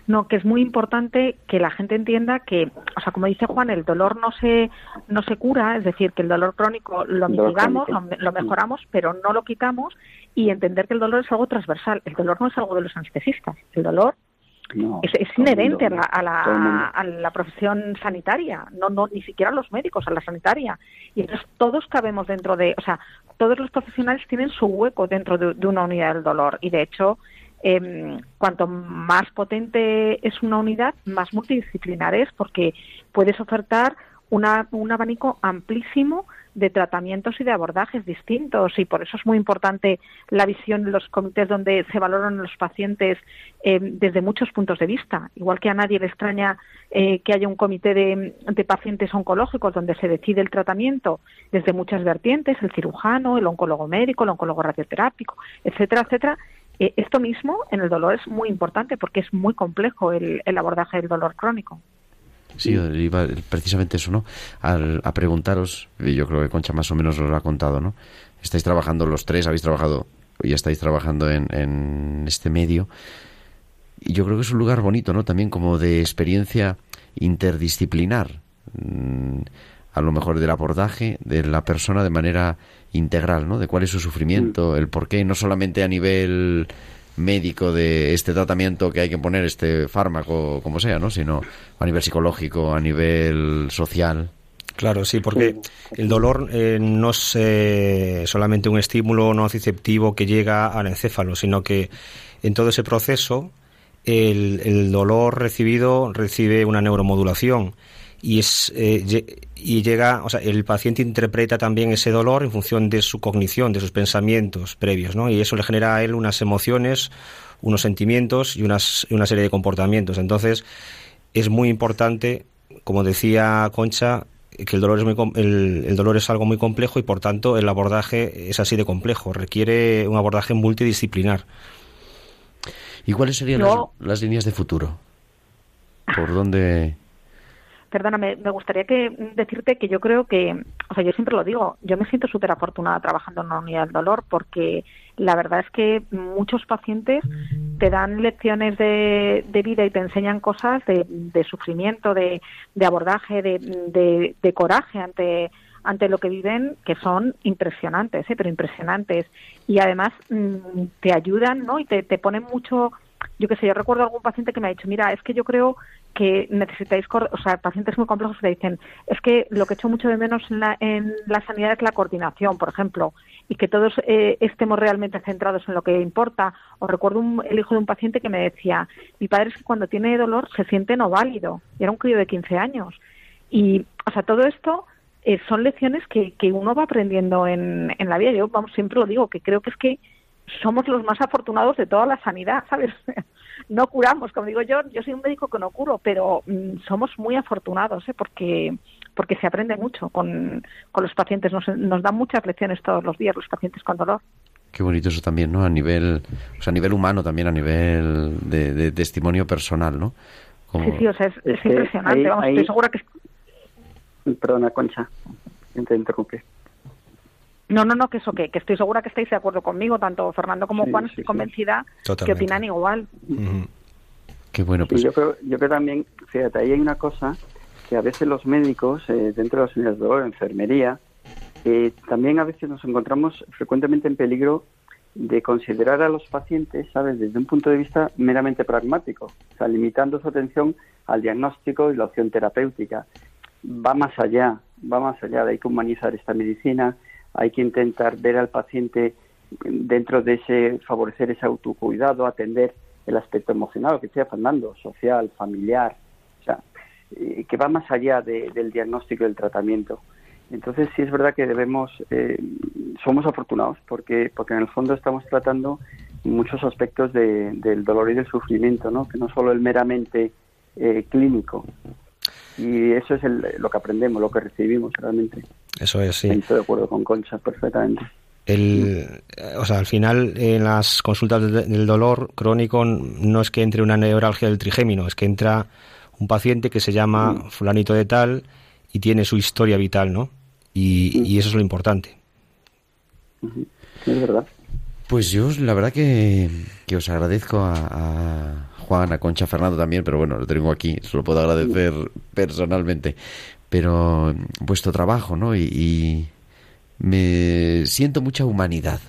No, que es muy importante que la gente entienda que, o sea, como dice Juan, el dolor no se no se cura, es decir, que el dolor crónico lo mitigamos, lo, lo mejoramos, pero no lo quitamos y entender que el dolor es algo transversal. El dolor no es algo de los anestesistas. El dolor No, es, es inherente a mundo, la, a, la, a la profesión sanitaria, no, no ni siquiera a los médicos, a la sanitaria. Y entonces todos cabemos dentro de, o sea, todos los profesionales tienen su hueco dentro de, de una unidad del dolor. Y de hecho, em, cuanto más potente es una unidad, más multidisciplinar es, porque puedes ofertar una, un abanico amplísimo de tratamientos y de abordajes distintos y por eso es muy importante la visión de los comités donde se valoran los pacientes eh, desde muchos puntos de vista. Igual que a nadie le extraña eh, que haya un comité de, de pacientes oncológicos donde se decide el tratamiento desde muchas vertientes, el cirujano, el oncólogo médico, el oncólogo radioterápico, etcétera, etcétera. Eh, esto mismo en el dolor es muy importante porque es muy complejo el, el abordaje del dolor crónico. Sí, iba precisamente eso, ¿no? Al- a preguntaros, y yo creo que Concha más o menos os lo ha contado, ¿no? Estáis trabajando los tres, habéis trabajado y estáis trabajando en, en este medio. y yo creo que es un lugar bonito, ¿no? También como de experiencia interdisciplinar, mm, a lo mejor del abordaje de la persona de manera integral, ¿no? De cuál es su sufrimiento, el por qué, no solamente a nivel médico de este tratamiento que hay que poner, este fármaco, como sea, ¿no? Sino a nivel psicológico, a nivel social. Claro, sí, porque el dolor eh, no es eh, solamente un estímulo nociceptivo que llega al encéfalo, sino que en todo ese proceso el, el dolor recibido recibe una neuromodulación y es eh, y llega, o sea, el paciente interpreta también ese dolor en función de su cognición, de sus pensamientos previos, ¿no? Y eso le genera a él unas emociones, unos sentimientos y unas, una serie de comportamientos. Entonces, es muy importante, como decía Concha, que el dolor es muy, el, el, dolor es algo muy complejo y por tanto el abordaje es así de complejo, requiere un abordaje multidisciplinar. ¿Y cuáles serían no. las, las líneas de futuro? ¿Por dónde perdóname, me gustaría que decirte que yo creo que, o sea, yo siempre lo digo, yo me siento súper afortunada trabajando en una unidad del dolor porque la verdad es que muchos pacientes te dan lecciones de, de vida y te enseñan cosas de, sufrimiento, de, abordaje, de, coraje ante ante lo que viven que son impresionantes, ¿eh? pero impresionantes y además mm, te ayudan, ¿no? Y te, te ponen mucho yo qué sé, yo recuerdo algún paciente que me ha dicho, mira, es que yo creo que necesitáis, o sea, pacientes muy complejos que dicen, es que lo que echo mucho de menos en la, en la sanidad es la coordinación, por ejemplo, y que todos eh, estemos realmente centrados en lo que importa. O recuerdo un, el hijo de un paciente que me decía, mi padre es que cuando tiene dolor se siente no válido, y era un crío de 15 años. Y, o sea, todo esto eh, son lecciones que, que uno va aprendiendo en, en la vida. Yo, vamos, siempre lo digo, que creo que es que somos los más afortunados de toda la sanidad, ¿sabes? <laughs> no curamos, como digo yo, yo soy un médico que no curo, pero mm, somos muy afortunados, ¿eh? Porque porque se aprende mucho con, con los pacientes, nos, nos dan muchas lecciones todos los días los pacientes con dolor. Qué bonito eso también, ¿no? A nivel, o sea, a nivel humano también, a nivel de, de testimonio personal, ¿no? Como... Sí, sí, o sea, es, es, es impresionante. Ahí, Vamos, ahí... estoy segura que... Perdona, Concha, te interrumpí. No, no, no, que eso, que, que, estoy segura que estáis de acuerdo conmigo, tanto Fernando como sí, Juan, sí, estoy convencida que opinan igual. Uh -huh. Qué bueno, pues. yo, creo, yo creo también, fíjate, ahí hay una cosa que a veces los médicos, eh, dentro de las unidades de dolor, enfermería, eh, también a veces nos encontramos frecuentemente en peligro de considerar a los pacientes, ¿sabes?, desde un punto de vista meramente pragmático, o sea, limitando su atención al diagnóstico y la opción terapéutica. Va más allá, va más allá, hay que humanizar esta medicina, hay que intentar ver al paciente dentro de ese, favorecer ese autocuidado, atender el aspecto emocional, que sea Fernando, social, familiar, o sea, eh, que va más allá de, del diagnóstico y del tratamiento. Entonces sí es verdad que debemos, eh, somos afortunados porque, porque en el fondo estamos tratando muchos aspectos de, del dolor y del sufrimiento, ¿no? que no solo el meramente eh, clínico. Y eso es el, lo que aprendemos, lo que recibimos realmente. Eso es, sí. Estoy de acuerdo con Concha perfectamente. El, o sea, al final, en las consultas del dolor crónico no es que entre una neuralgia del trigémino, es que entra un paciente que se llama mm. fulanito de tal y tiene su historia vital, ¿no? Y, mm. y eso es lo importante. Es verdad. Pues yo, la verdad que, que os agradezco a, a, Juan, a Concha, Fernando también, pero bueno, lo tengo aquí, se lo puedo agradecer personalmente. Pero vuestro trabajo, ¿no? Y, y me siento mucha humanidad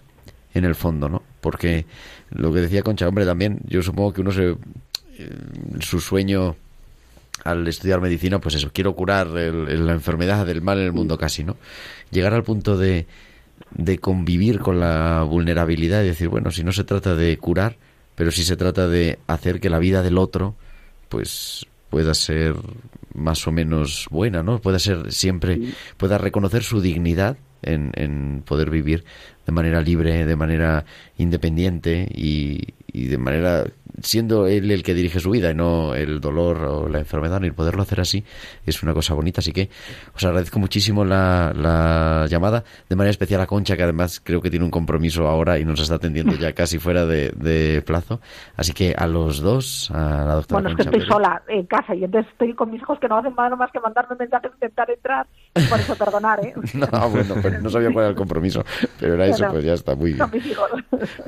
en el fondo, ¿no? Porque lo que decía Concha, hombre, también yo supongo que uno se su sueño al estudiar medicina, pues eso, quiero curar el, el, la enfermedad del mal en el mundo casi, ¿no? Llegar al punto de, de convivir con la vulnerabilidad y decir, bueno, si no se trata de curar, pero si se trata de hacer que la vida del otro, pues pueda ser más o menos buena, ¿no? Pueda ser siempre, pueda reconocer su dignidad en, en poder vivir de manera libre, de manera independiente y, y de manera siendo él el que dirige su vida y no el dolor o la enfermedad, y poderlo hacer así es una cosa bonita. Así que os agradezco muchísimo la, la, llamada, de manera especial a Concha, que además creo que tiene un compromiso ahora y nos está atendiendo ya <laughs> casi fuera de, de plazo. Así que a los dos, a la doctora Bueno, Concha es que estoy Pérez. sola en casa y entonces estoy con mis hijos que no hacen nada más que mandarme mensajes intentar entrar. Por eso, perdonar, ¿eh? <laughs> no, bueno, no sabía cuál era el compromiso, pero era eso, pues ya está, muy bien.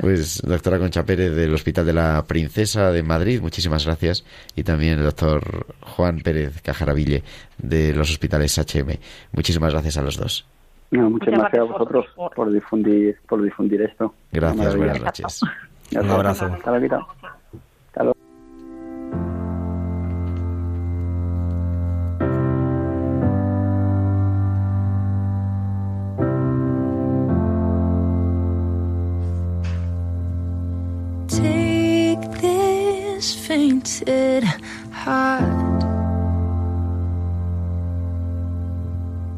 Pues doctora Concha Pérez del Hospital de la Princesa Cesa de Madrid, muchísimas gracias, y también el doctor Juan Pérez Cajaraville de los hospitales HM. Muchísimas gracias a los dos. muchas, gracias a vosotros por, difundir, por difundir esto. Gracias, buenas noches. Un abrazo. Hasta luego. Fainted heart.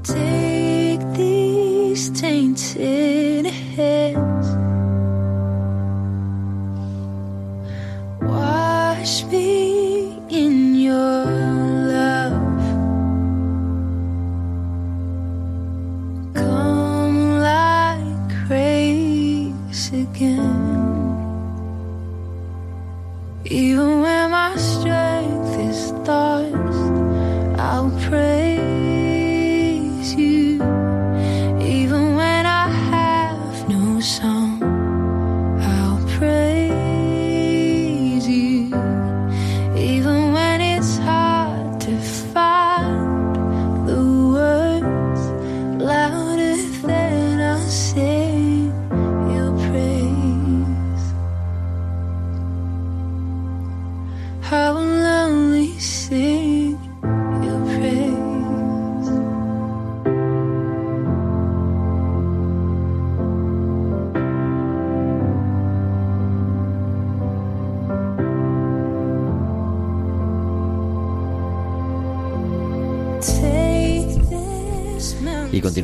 Take these tainted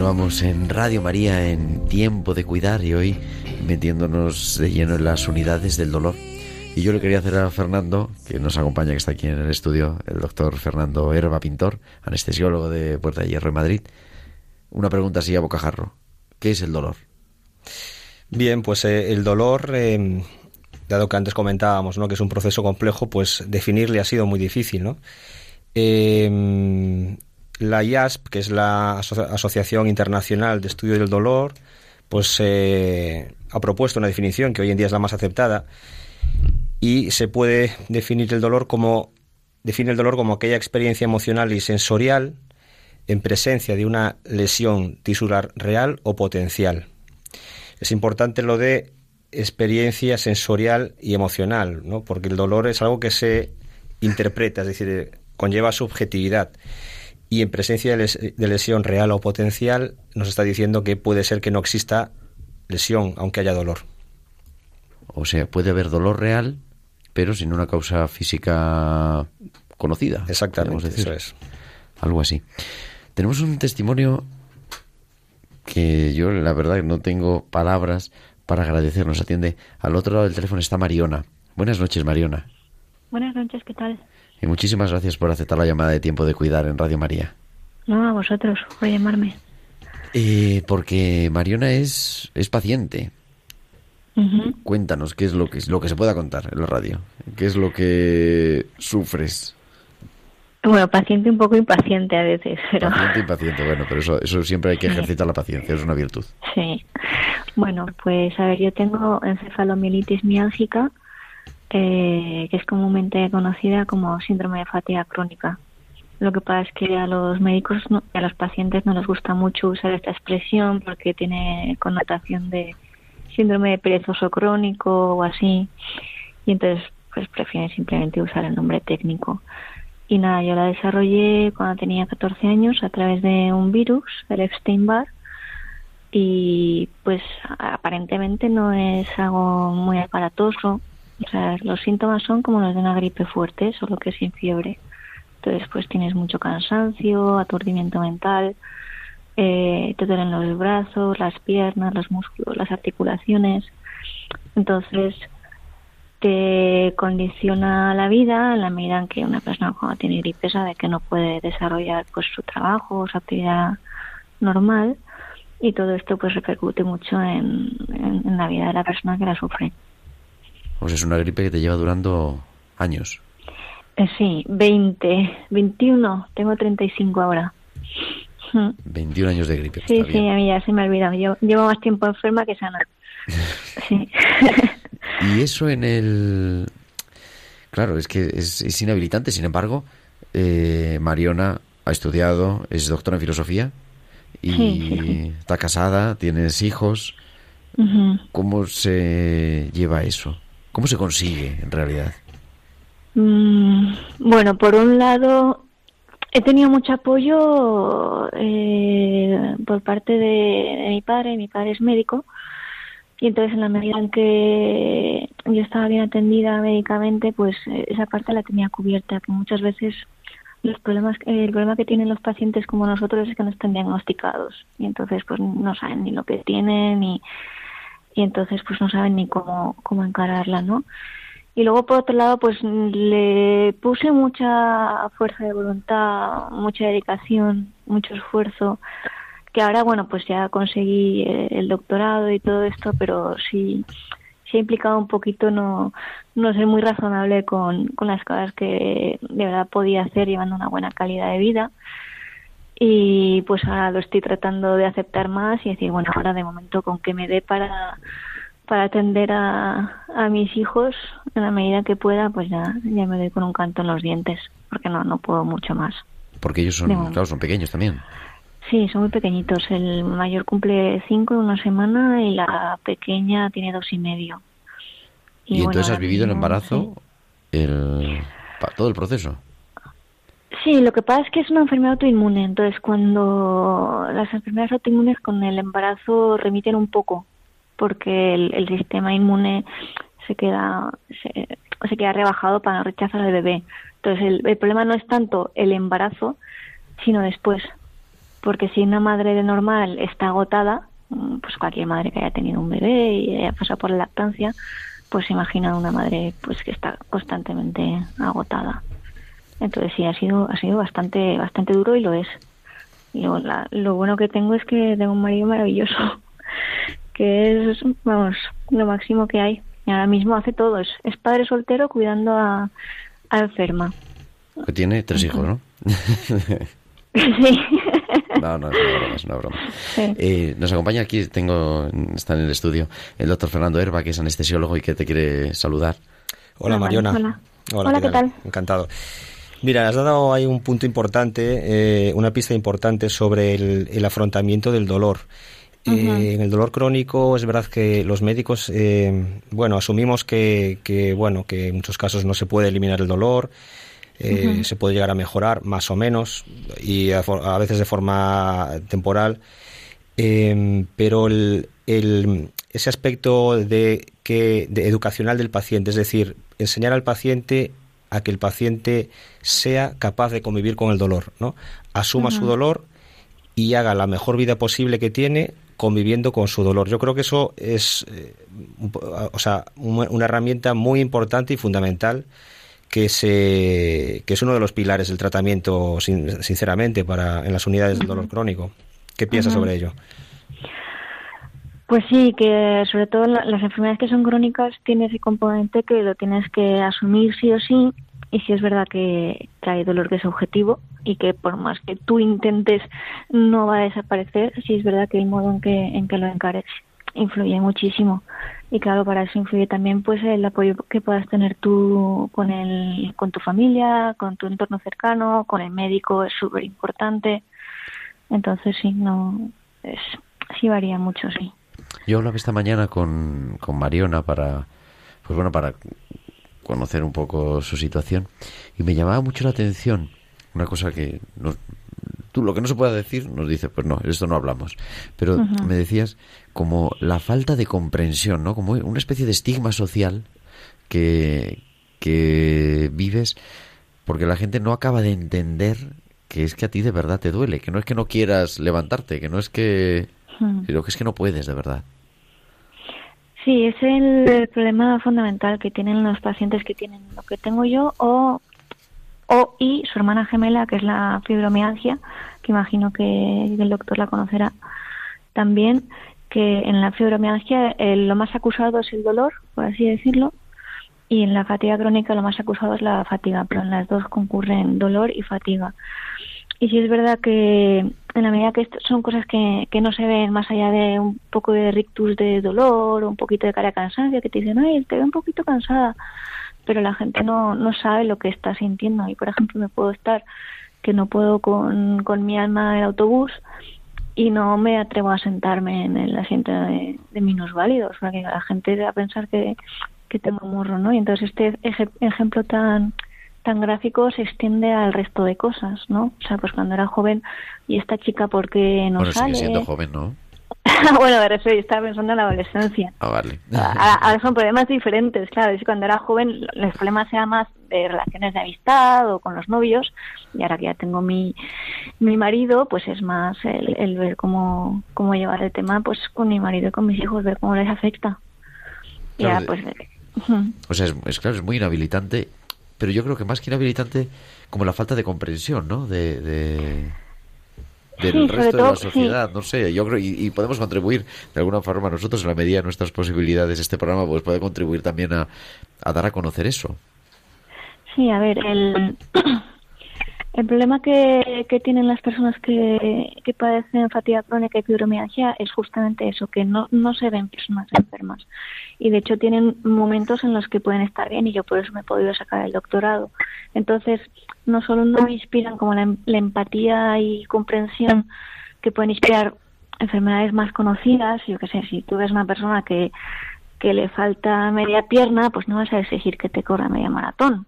continuamos en Radio María en Tiempo de Cuidar y hoy metiéndonos de lleno en las unidades del dolor. Y yo le quería hacer a Fernando, que nos acompaña, que está aquí en el estudio, el doctor Fernando Herba Pintor, anestesiólogo de Puerta de Hierro en Madrid, una pregunta así a bocajarro. ¿Qué es el dolor? Bien, pues eh, el dolor, eh, dado que antes comentábamos ¿no? que es un proceso complejo, pues definirle ha sido muy difícil. ¿no? Eh, la IASP, que es la Aso- Asociación Internacional de Estudio del Dolor, pues eh, ha propuesto una definición que hoy en día es la más aceptada y se puede definir el dolor como define el dolor como aquella experiencia emocional y sensorial en presencia de una lesión tisular real o potencial. Es importante lo de experiencia sensorial y emocional, ¿no? porque el dolor es algo que se interpreta, es decir, conlleva subjetividad. Y en presencia de, les- de lesión real o potencial nos está diciendo que puede ser que no exista lesión, aunque haya dolor. O sea, puede haber dolor real, pero sin una causa física conocida. Exactamente, eso es. Algo así. Tenemos un testimonio que yo, la verdad, no tengo palabras para agradecer. Nos atiende al otro lado del teléfono está Mariona. Buenas noches, Mariona. Buenas noches, ¿qué tal? Y muchísimas gracias por aceptar la llamada de tiempo de cuidar en Radio María. No, a vosotros, por llamarme. Eh, porque Mariona es, es paciente. Cuéntanos qué es lo que, lo que se pueda contar en la radio. ¿Qué es lo que sufres? Bueno, paciente un poco impaciente a veces, pero Paciente, impaciente. Bueno, pero eso, eso siempre hay que Sí. ejercitar la paciencia, es una virtud. sí. Bueno, pues a ver, yo tengo encefalomielitis miálgica, eh, que es comúnmente conocida como síndrome de fatiga crónica. Lo que pasa es que a los médicos no- a los pacientes no les gusta mucho usar esta expresión porque tiene connotación de síndrome de perezoso crónico o así. Y entonces pues prefieren simplemente usar el nombre técnico. Y nada, yo la desarrollé cuando tenía 14 años a través de un virus, el Epstein-Barr, y pues aparentemente no es algo muy aparatoso. O sea, los síntomas son como los de una gripe fuerte, solo que sin fiebre. Entonces, pues tienes mucho cansancio, aturdimiento mental, eh, te duelen los brazos, las piernas, los músculos, las articulaciones. Entonces, te condiciona la vida en la medida en que una persona cuando tiene gripe sabe que no puede desarrollar pues su trabajo su actividad normal y todo esto pues repercute mucho en la vida de la persona que la sufre. O sea, es una gripe que te lleva durando años. Eh, sí, 20, 21, tengo 35 ahora. Mm. 21 años de gripe. Sí, sí, a mí ya se me ha olvidado. Yo llevo más tiempo enferma que sana. <laughs> Sí. Y eso en el Claro, es que es, inhabilitante. Sin embargo, eh, Mariona ha estudiado, es doctora en filosofía y está casada, tienes hijos. ¿Cómo se lleva eso? ¿Cómo se consigue en realidad? Mm, bueno, por un lado, he tenido mucho apoyo eh, por parte de, mi padre. Mi padre es médico y entonces en la medida en que yo estaba bien atendida médicamente, pues eh, esa parte la tenía cubierta, que muchas veces los problemas el problema que tienen los pacientes como nosotros es que no están diagnosticados y entonces pues no saben ni lo que tienen y, y entonces pues no saben ni cómo cómo encararla no y luego por otro lado pues le puse mucha fuerza de voluntad mucha dedicación mucho esfuerzo que ahora bueno pues ya conseguí eh, el doctorado y todo esto pero sí se ha implicado un poquito no, no ser muy razonable con, con las cosas que de verdad podía hacer llevando una buena calidad de vida. Y pues ahora lo estoy tratando de aceptar más y decir, bueno, ahora de momento con que me dé para, para atender a, a mis hijos en la medida que pueda, pues ya, ya me doy con un canto en los dientes, porque no, no puedo mucho más. Porque ellos son, claro, son pequeños también. Sí, son muy pequeñitos. El mayor cumple cinco en una semana y la pequeña tiene dos y medio. ¿Y, entonces has vivido el embarazo el, todo el proceso? Sí, lo que pasa es que es una enfermedad autoinmune. Entonces, cuando las enfermedades autoinmunes con el embarazo remiten un poco, porque el, sistema inmune se queda se, se, queda rebajado para no rechazar al bebé. Entonces, el problema no es tanto el embarazo, sino después, porque si una madre de normal está agotada, mm, pues cualquier madre que haya tenido un bebé y haya pasado por la lactancia, pues imagina una madre pues que está constantemente agotada. Entonces sí, ha sido, ha sido bastante, bastante duro y lo es. Y lo, lo bueno que tengo es que tengo un marido maravilloso, <laughs> que es, vamos, lo máximo que hay. Y ahora mismo hace todo, es, padre soltero cuidando a, a enferma. Que tiene tres hijos, ¿no? <laughs> sí. <laughs> No, no, es una broma, es una broma. Eh, nos acompaña aquí, tengo, está en el estudio, el doctor Fernando Herba, que es anestesiólogo y que te quiere saludar. Hola, Mariona. Hola, hola, ¿qué, tal? Encantado. Mira, has dado ahí un punto importante, eh, una pista importante sobre el, afrontamiento del dolor. Eh, en el dolor crónico es verdad que los médicos, bueno, asumimos que, que, bueno, que en muchos casos no se puede eliminar el dolor, eh, se puede llegar a mejorar más o menos y a, veces de forma temporal, em, pero el, ese aspecto de que de educacional del paciente, es decir, enseñar al paciente a que el paciente sea capaz de convivir con el dolor, ¿no? Asuma su dolor y haga la mejor vida posible que tiene conviviendo con su dolor. Yo creo que eso es, eh, o sea, una herramienta muy importante y fundamental que, se, que es uno de los pilares del tratamiento, sinceramente, para, en las unidades del dolor crónico. ¿Qué piensas sobre ello? Pues sí, que sobre todo las enfermedades que son crónicas tiene ese componente que lo tienes que asumir sí o sí y si es verdad que, hay dolor que es objetivo y que por más que tú intentes no va a desaparecer, sí es verdad que el modo en que, en que lo encares influye muchísimo. Y claro para eso influye también pues el apoyo que puedas tener tú con el con tu familia con tu entorno cercano con el médico es súper importante entonces sí no es sí varía mucho sí yo hablaba esta mañana con, con Mariona para pues bueno para conocer un poco su situación y me llamaba mucho la atención una cosa que tú lo que no se pueda decir nos dice pues no esto no hablamos pero me decías como la falta de comprensión, ¿no? Como una especie de estigma social que, que vives porque la gente no acaba de entender que es que a ti de verdad te duele, que no es que no quieras levantarte, que no es que... Hmm. sino que es que no puedes de verdad. Sí, es el problema fundamental que tienen los pacientes que tienen lo que tengo yo o, o y su hermana gemela, que es la fibromialgia, que imagino que el doctor la conocerá también, que en la fibromialgia lo más acusado es el dolor, por así decirlo, y en la fatiga crónica lo más acusado es la fatiga, pero en las dos concurren dolor y fatiga. Y sí es verdad que en la medida que son cosas que, que no se ven más allá de un poco de rictus de dolor o un poquito de cara de cansancio, que te dicen, ay, te veo un poquito cansada, pero la gente no, no sabe lo que está sintiendo. Y, por ejemplo, me puedo estar que no puedo con, con mi alma en el autobús y no me atrevo a sentarme en el asiento de, de minusválidos, porque la gente va a pensar que, que tengo morro, ¿no? Y entonces este ejemplo tan tan gráfico se extiende al resto de cosas, ¿no? O sea, pues cuando era joven y esta chica porque no bueno, sale. sigue siendo joven, ¿no? <laughs> bueno, refiero, yo estaba pensando en la adolescencia. Ah, vale. Ahora son problemas diferentes, claro. Es cuando era joven los problemas eran más de relaciones de amistad o con los novios y ahora que ya tengo mi, mi marido, pues es más el, el ver cómo, cómo llevar el tema pues con mi marido y con mis hijos, ver cómo les afecta. Claro, ya, pues... O sea, es, es, claro, es muy inhabilitante, pero yo creo que más que inhabilitante, como la falta de comprensión, ¿no? De, de del Sí, resto de la sociedad, no sé, yo creo, y, y podemos contribuir de alguna forma nosotros en la medida de nuestras posibilidades, este programa pues puede contribuir también a, a dar a conocer eso. Sí, a ver, el, el problema que, tienen las personas que, que padecen fatiga crónica y fibromialgia es justamente eso, que no, no se ven personas enfermas. Y de hecho tienen momentos en los que pueden estar bien y yo por eso me he podido sacar el doctorado. Entonces, no solo no inspiran como la, la empatía y comprensión que pueden inspirar enfermedades más conocidas, yo qué sé, si tú ves una persona que, que le falta media pierna, pues no vas a exigir que te corra media maratón.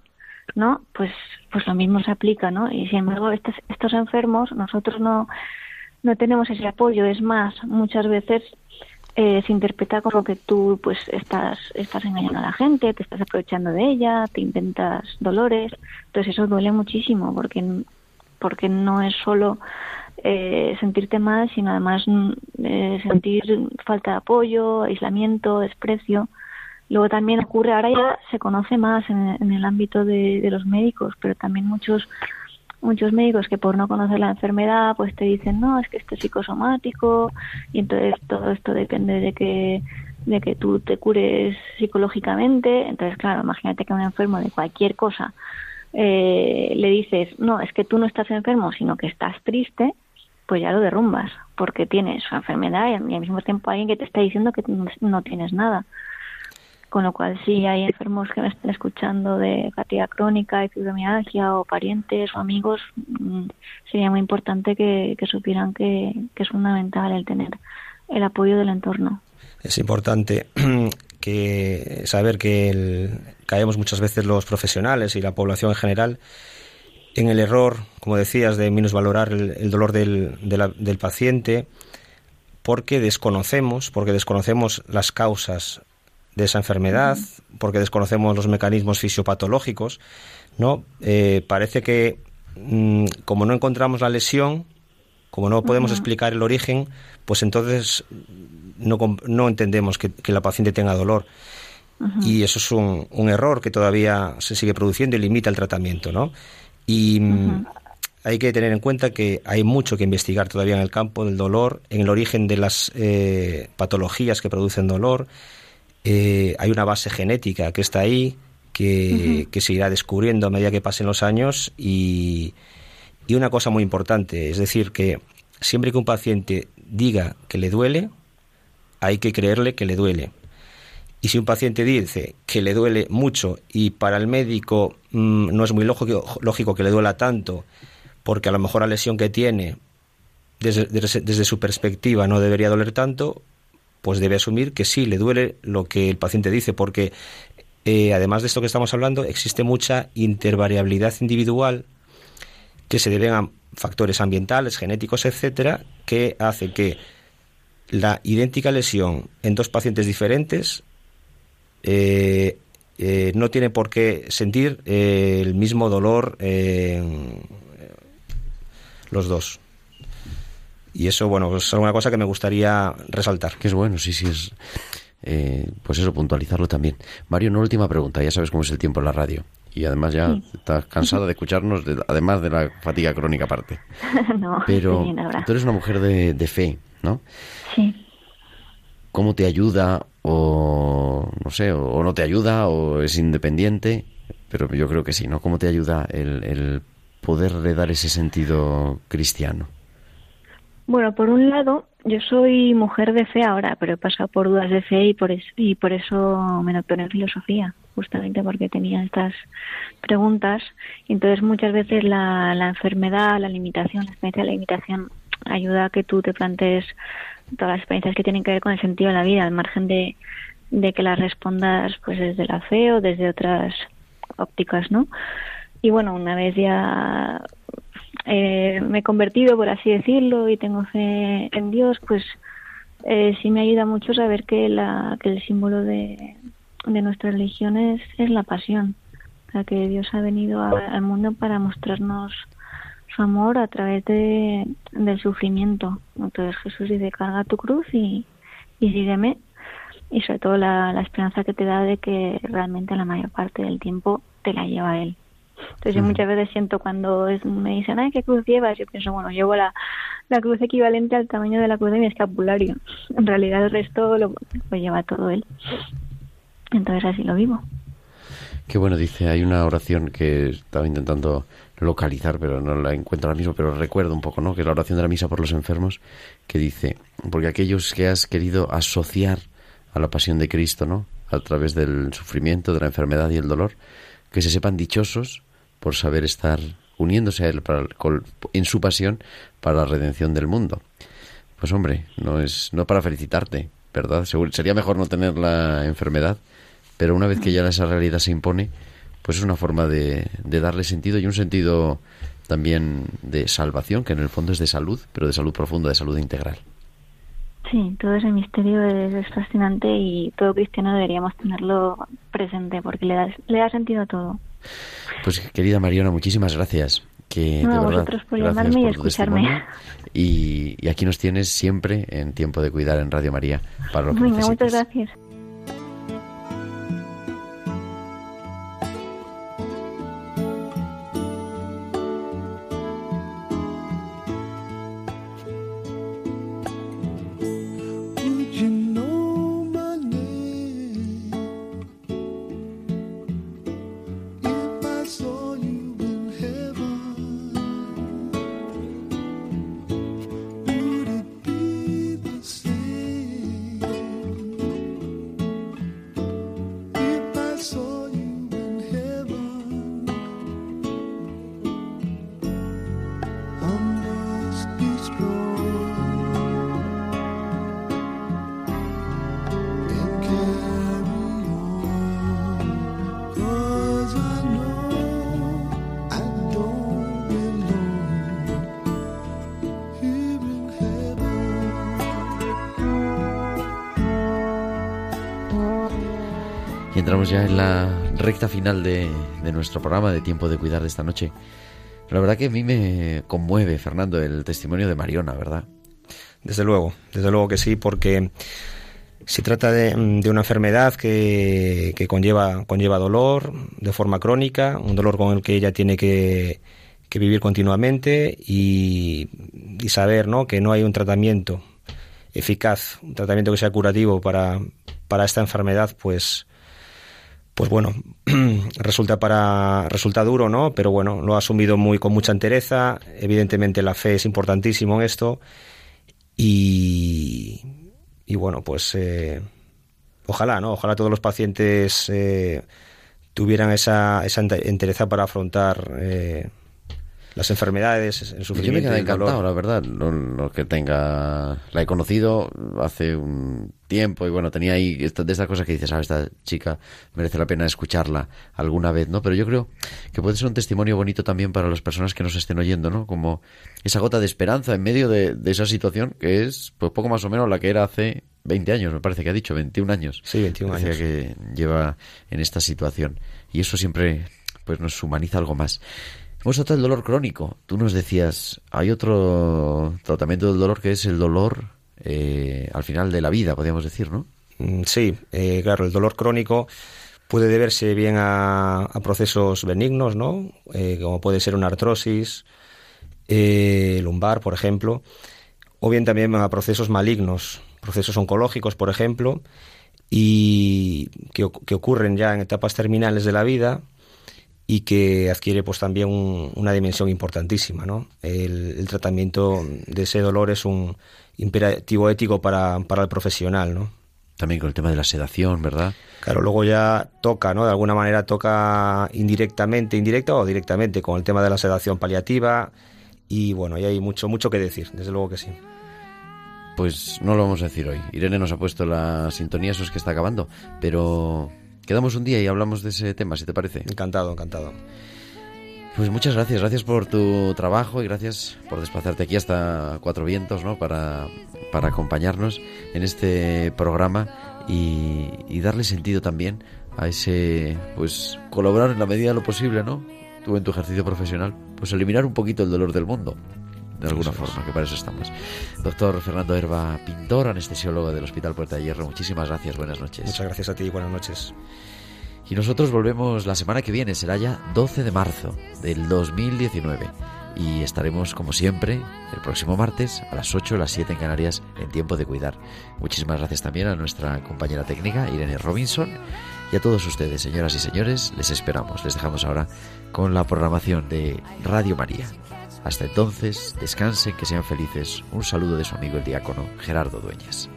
¿No? Pues, pues lo mismo se aplica, ¿no? Y sin embargo, estos, estos enfermos, nosotros no, no tenemos ese apoyo. Es más, muchas veces eh, se interpreta como que tú, pues, estás, estás engañando a la gente, te estás aprovechando de ella, te inventas dolores. Entonces eso duele muchísimo porque, porque no es solo eh, sentirte mal, sino además mm, eh, sentir falta de apoyo, aislamiento, desprecio. Luego también ocurre, ahora ya se conoce más en, en el ámbito de, los médicos, pero también muchos muchos médicos que por no conocer la enfermedad pues te dicen no es que esto es psicosomático y entonces todo esto depende de que de que tú te cures psicológicamente. Entonces claro imagínate que un enfermo de cualquier cosa eh, le dices no es que tú no estás enfermo sino que estás triste pues ya lo derrumbas porque tienes su enfermedad y al mismo tiempo alguien que te está diciendo que no tienes nada con lo cual, si hay enfermos que me estén escuchando de fatiga crónica, de fibromialgia o parientes o amigos, sería muy importante que, supieran que, es fundamental el tener el apoyo del entorno. Es importante <clears throat> que saber que caemos muchas veces los profesionales y la población en general en el error, como decías, de minusvalorar el, el dolor del, del paciente porque desconocemos, porque desconocemos las causas de esa enfermedad, porque desconocemos los mecanismos fisiopatológicos, ¿no? Eh, parece que mmm, como no encontramos la lesión, como no podemos uh -huh. explicar el origen, pues entonces no, no entendemos que, que, la paciente tenga dolor. Uh -huh. Y eso es un, un, error que todavía se sigue produciendo y limita el tratamiento, ¿no? Y uh -huh. hay que tener en cuenta que hay mucho que investigar todavía en el campo del dolor, en el origen de las eh, patologías que producen dolor, eh, hay una base genética que está ahí, que, uh -huh. que, se irá descubriendo a medida que pasen los años y, y, una cosa muy importante, es decir, que siempre que un paciente diga que le duele, hay que creerle que le duele. Y si un paciente dice que le duele mucho y para el médico mmm, no es muy lógico, lógico, que le duela tanto, porque a lo mejor la lesión que tiene desde, desde, desde su perspectiva no debería doler tanto, pues debe asumir que sí, le duele lo que el paciente dice, porque eh, además de esto que estamos hablando, existe mucha intervariabilidad individual que se deben a factores ambientales, genéticos, etcétera, que hace que la idéntica lesión en dos pacientes diferentes eh, eh, no tiene por qué sentir el mismo dolor los dos. Y eso, bueno, es una cosa que me gustaría resaltar. Que es bueno, sí, sí, es. Eh, pues eso, puntualizarlo también. Mario, una última pregunta. Ya sabes cómo es el tiempo en la radio. Y además ya sí. estás cansada de escucharnos, de, además de la fatiga crónica aparte. <laughs> no, Pero bien, tú eres una mujer de, de, fe, ¿no? Sí. ¿Cómo te ayuda o, no sé, o, o, no te ayuda o es independiente? Pero yo creo que sí, ¿no? ¿Cómo te ayuda el, el poderle dar ese sentido cristiano? Bueno, por un lado, yo soy mujer de fe ahora, pero he pasado por dudas de fe y por, y por eso me doctoré en filosofía, justamente porque tenía estas preguntas. Entonces muchas veces la, la enfermedad, la limitación, la experiencia de la limitación ayuda a que tú te plantees todas las experiencias que tienen que ver con el sentido de la vida, al margen de, de que las respondas pues desde la fe o desde otras ópticas, ¿no? Y bueno, una vez ya eh, me he convertido, por así decirlo, y tengo fe en Dios, pues eh, sí me ayuda mucho saber que, la, que el símbolo de, de nuestra religión es, es la pasión. O sea, que Dios ha venido al mundo para mostrarnos su amor a través de, del sufrimiento. Entonces Jesús dice, carga tu cruz y, y sígueme. Y sobre todo la, la esperanza que te da de que realmente la mayor parte del tiempo te la lleva Él. Entonces yo muchas veces siento cuando me dicen, ay, ¿qué cruz llevas? Yo pienso, bueno, llevo la, la cruz equivalente al tamaño de la cruz de mi escapulario. En realidad el resto lo, lleva todo él. Entonces así lo vivo. Qué bueno, dice, hay una oración que estaba intentando localizar, pero no la encuentro ahora mismo, pero recuerdo un poco, ¿no? Que es la oración de la misa por los enfermos, que dice, porque aquellos que has querido asociar a la pasión de Cristo, ¿no? A través del sufrimiento, de la enfermedad y el dolor, que se sepan dichosos por saber estar uniéndose a Él en su pasión para la redención del mundo. Pues hombre, no es no para felicitarte, ¿verdad? sería mejor no tener la enfermedad, pero una vez que ya esa realidad se impone, pues es una forma de, darle sentido y un sentido también de salvación, que en el fondo es de salud, pero de salud profunda, de salud integral. Sí, todo ese misterio es, fascinante y todo cristiano deberíamos tenerlo presente porque le da sentido a todo. Pues querida Mariona, muchísimas gracias. Que, no, vosotros por llamarme y escucharme. Y, aquí nos tienes siempre en tiempo de cuidar en Radio María para lo que Muchas gracias. Recta final de, nuestro programa de Tiempo de Cuidar de esta noche. La verdad que a mí me conmueve, Fernando, el testimonio de Mariona, ¿verdad? Desde luego, desde luego que sí, porque se trata de, una enfermedad que, conlleva, conlleva dolor de forma crónica, un dolor con el que ella tiene que, vivir continuamente y, y, saber ¿no? que no hay un tratamiento eficaz, un tratamiento que sea curativo para, para esta enfermedad, pues pues bueno, <clears throat> resulta para resulta duro, ¿no? Pero bueno, lo ha asumido muy con mucha entereza. Evidentemente la fe es importantísimo en esto y, y bueno, pues eh, ojalá, ¿no? Ojalá todos los pacientes eh, tuvieran esa, esa entereza para afrontar eh, las enfermedades, el sufrimiento. Yo me quedé encantado, la verdad. Lo, que tenga. La he conocido hace un tiempo y bueno, tenía ahí de estas cosas que dices, ah, esta chica merece la pena escucharla alguna vez, ¿no? Pero yo creo que puede ser un testimonio bonito también para las personas que nos estén oyendo, ¿no? Como esa gota de esperanza en medio de, esa situación que es, pues poco más o menos la que era hace 20 años, me parece que ha dicho, 21 años. Sí, 21 años. que lleva en esta situación. Y eso siempre pues nos humaniza algo más. Hemos tratado el dolor crónico. Tú nos decías, hay otro tratamiento del dolor que es el dolor eh, al final de la vida, podríamos decir, ¿no? Mm, sí, eh, claro, el dolor crónico puede deberse bien a, procesos benignos, ¿no? Eh, como puede ser una artrosis lumbar, por ejemplo, o bien también a procesos malignos, procesos oncológicos, por ejemplo, y que ocurren ya en etapas terminales de la vida y que adquiere pues también una dimensión importantísima. ¿no? El, tratamiento de ese dolor es un imperativo ético para, para el profesional. ¿no? También con el tema de la sedación, ¿verdad? Claro, luego ya toca, ¿no? De alguna manera toca indirectamente, indirecta o directamente con el tema de la sedación paliativa y bueno, ahí hay mucho, mucho que decir, desde luego que sí. Pues no lo vamos a decir hoy. Irene nos ha puesto la sintonía, eso es que está acabando, pero quedamos un día y hablamos de ese tema, si te parece. Encantado, encantado. Pues muchas gracias, gracias por tu trabajo y gracias por desplazarte aquí hasta Cuatro Vientos, ¿no? Para, para acompañarnos en este programa y, y darle sentido también a ese, pues, colaborar en la medida de lo posible, ¿no? Tú en tu ejercicio profesional, pues eliminar un poquito el dolor del mundo, de alguna forma, que para eso estamos. Doctor Fernando Herba, pintor, anestesiólogo del Hospital Puerta de Hierro, muchísimas gracias, buenas noches. Muchas gracias a ti y buenas noches. Y nosotros volvemos la semana que viene, será ya 12 de marzo del 2019. Y estaremos, como siempre, el próximo martes a las 8 o las 7 en Canarias en tiempo de cuidar. Muchísimas gracias también a nuestra compañera técnica, Irene Robinson. Y a todos ustedes, señoras y señores, les esperamos. Les dejamos ahora con la programación de Radio María. Hasta entonces, descansen, que sean felices. Un saludo de su amigo el diácono Gerardo Dueñas.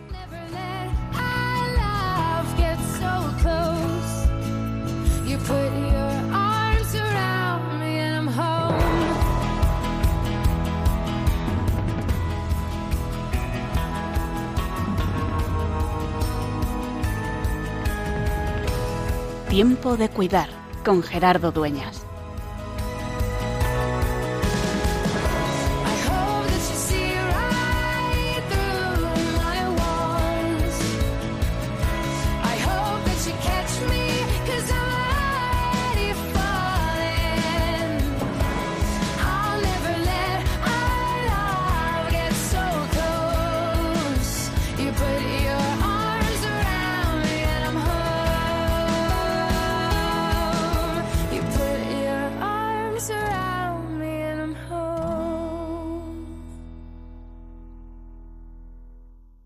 Tiempo de cuidar con Gerardo Dueñas.